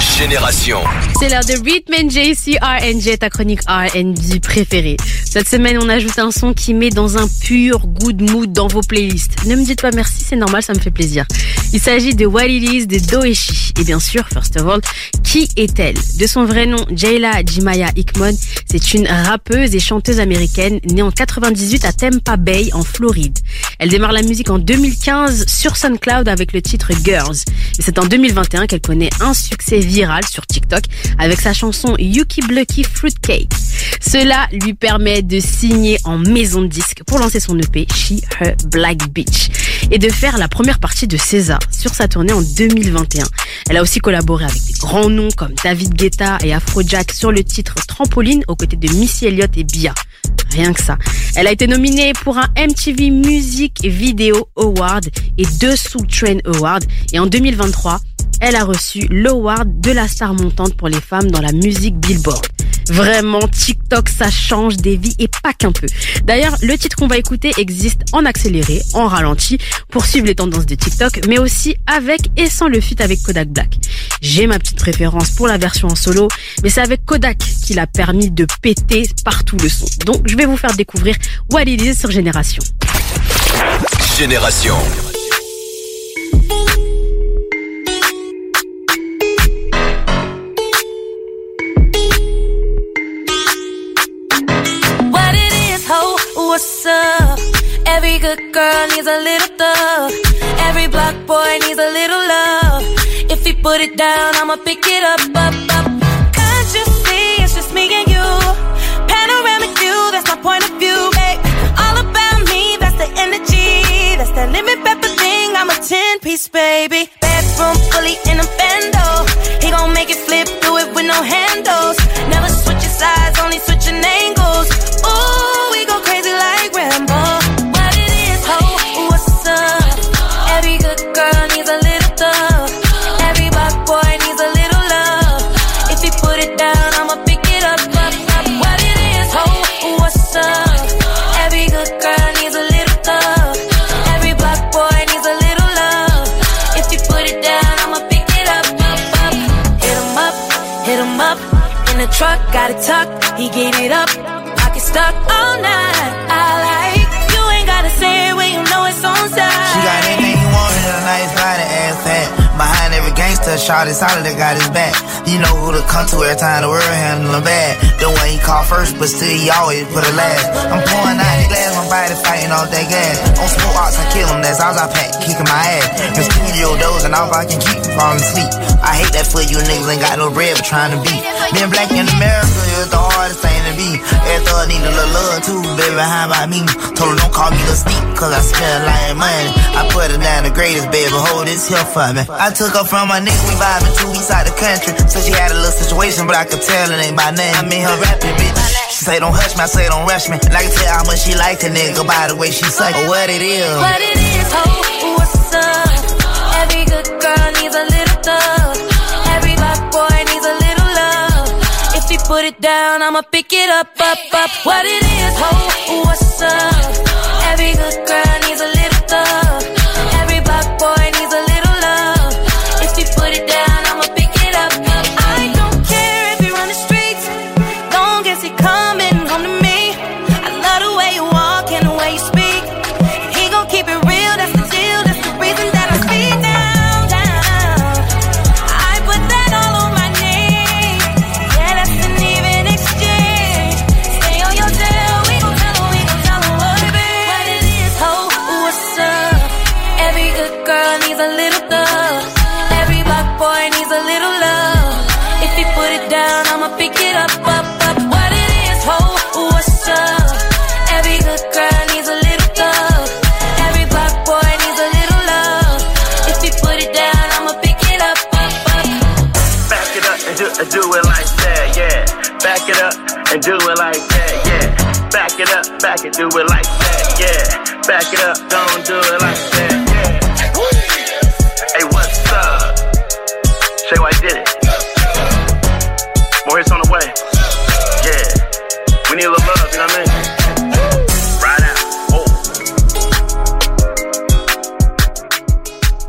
Flash. C'est l'heure de Rhythm JC RNG, ta chronique R&B préférée. Cette semaine, on ajoute un son qui met dans un pur good mood dans vos playlists. Ne me dites pas merci, c'est normal, ça me fait plaisir. Il s'agit de What It de Doeshi. Et bien sûr, first of all, qui est-elle? De son vrai nom, Jayla Jimaya Hickman, c'est une rappeuse et chanteuse américaine née en 98 à Tampa Bay, en Floride. Elle démarre la musique en 2015 sur SoundCloud avec le titre Girls. Et c'est en 2021 qu'elle connaît un succès viral sur TikTok avec sa chanson Yuki Blucky Fruitcake. Cela lui permet de signer en maison de disque pour lancer son EP She Her Black Beach et de faire la première partie de César sur sa tournée en 2021. Elle a aussi collaboré avec des grands noms comme David Guetta et Afrojack sur le titre Trampoline aux côtés de Missy Elliott et Bia. Rien que ça. Elle a été nominée pour un MTV Music Video Award et deux Soul Train Awards. Et en 2023, elle a reçu l'award de la star montante pour les femmes dans la musique Billboard. Vraiment, TikTok, ça change des vies et pas qu'un peu. D'ailleurs, le titre qu'on va écouter existe en accéléré, en ralenti, pour suivre les tendances de TikTok, mais aussi avec et sans le feat avec Kodak Black. J'ai ma petite préférence pour la version en solo, mais c'est avec Kodak qu'il a permis de péter partout le son. Donc, je vais vous faire découvrir What It Is sur Génération. Génération. What's up? Every good girl needs a little thug. Every block boy needs a little love. If he put it down, I'ma pick it up, up, up. Truck, got it tucked. He gave it up. Pocket stuck all night. I like shot is solid that got his back. You know who to come to every time the world handle him bad. The one he call first, but still he always put it last. I'm pouring out the glass, my body fighting off that gas. On smoke ox, I kill him, that's all I pack, kicking my ass. In studio doors and all I can keep from falling asleep. I hate that for you niggas ain't got no bread, but trying to be. Being black in America is the hardest thing to be. Every thug need a little love too, baby, how about me? Told her don't call me the steep, cause I spend like money. I put her down the greatest, baby, hold this here for me. I took her from my nigga, vibing two weeks out the country. So she had a little situation, but I could tell it ain't by name. I mean her rapping, bitch. She say don't hush me, I say don't rush me. And I can tell how much she like a nigga by the way she suck. What it is. What it is, ho, what's up? Every good girl needs a little thug. Every black boy needs a little love. If he put it down, I'ma pick it up, up, up. What it is, ho, what's up? Every good girl a little thug. Every black boy needs a little love. If he put it down, I'ma pick it up, up, up. What it is, ho, what's up? Every good girl needs a little thug. Every black boy needs a little love. If he put it down, I'ma pick it up, up, up. Back it up and do, and do it like that, yeah. Back it up and do it like that, yeah. Back it up, back it, do it like that, yeah. Back it up, don't do it like that, Shay White did it. More hits on the way. Yeah. We need a little love, you know what I mean?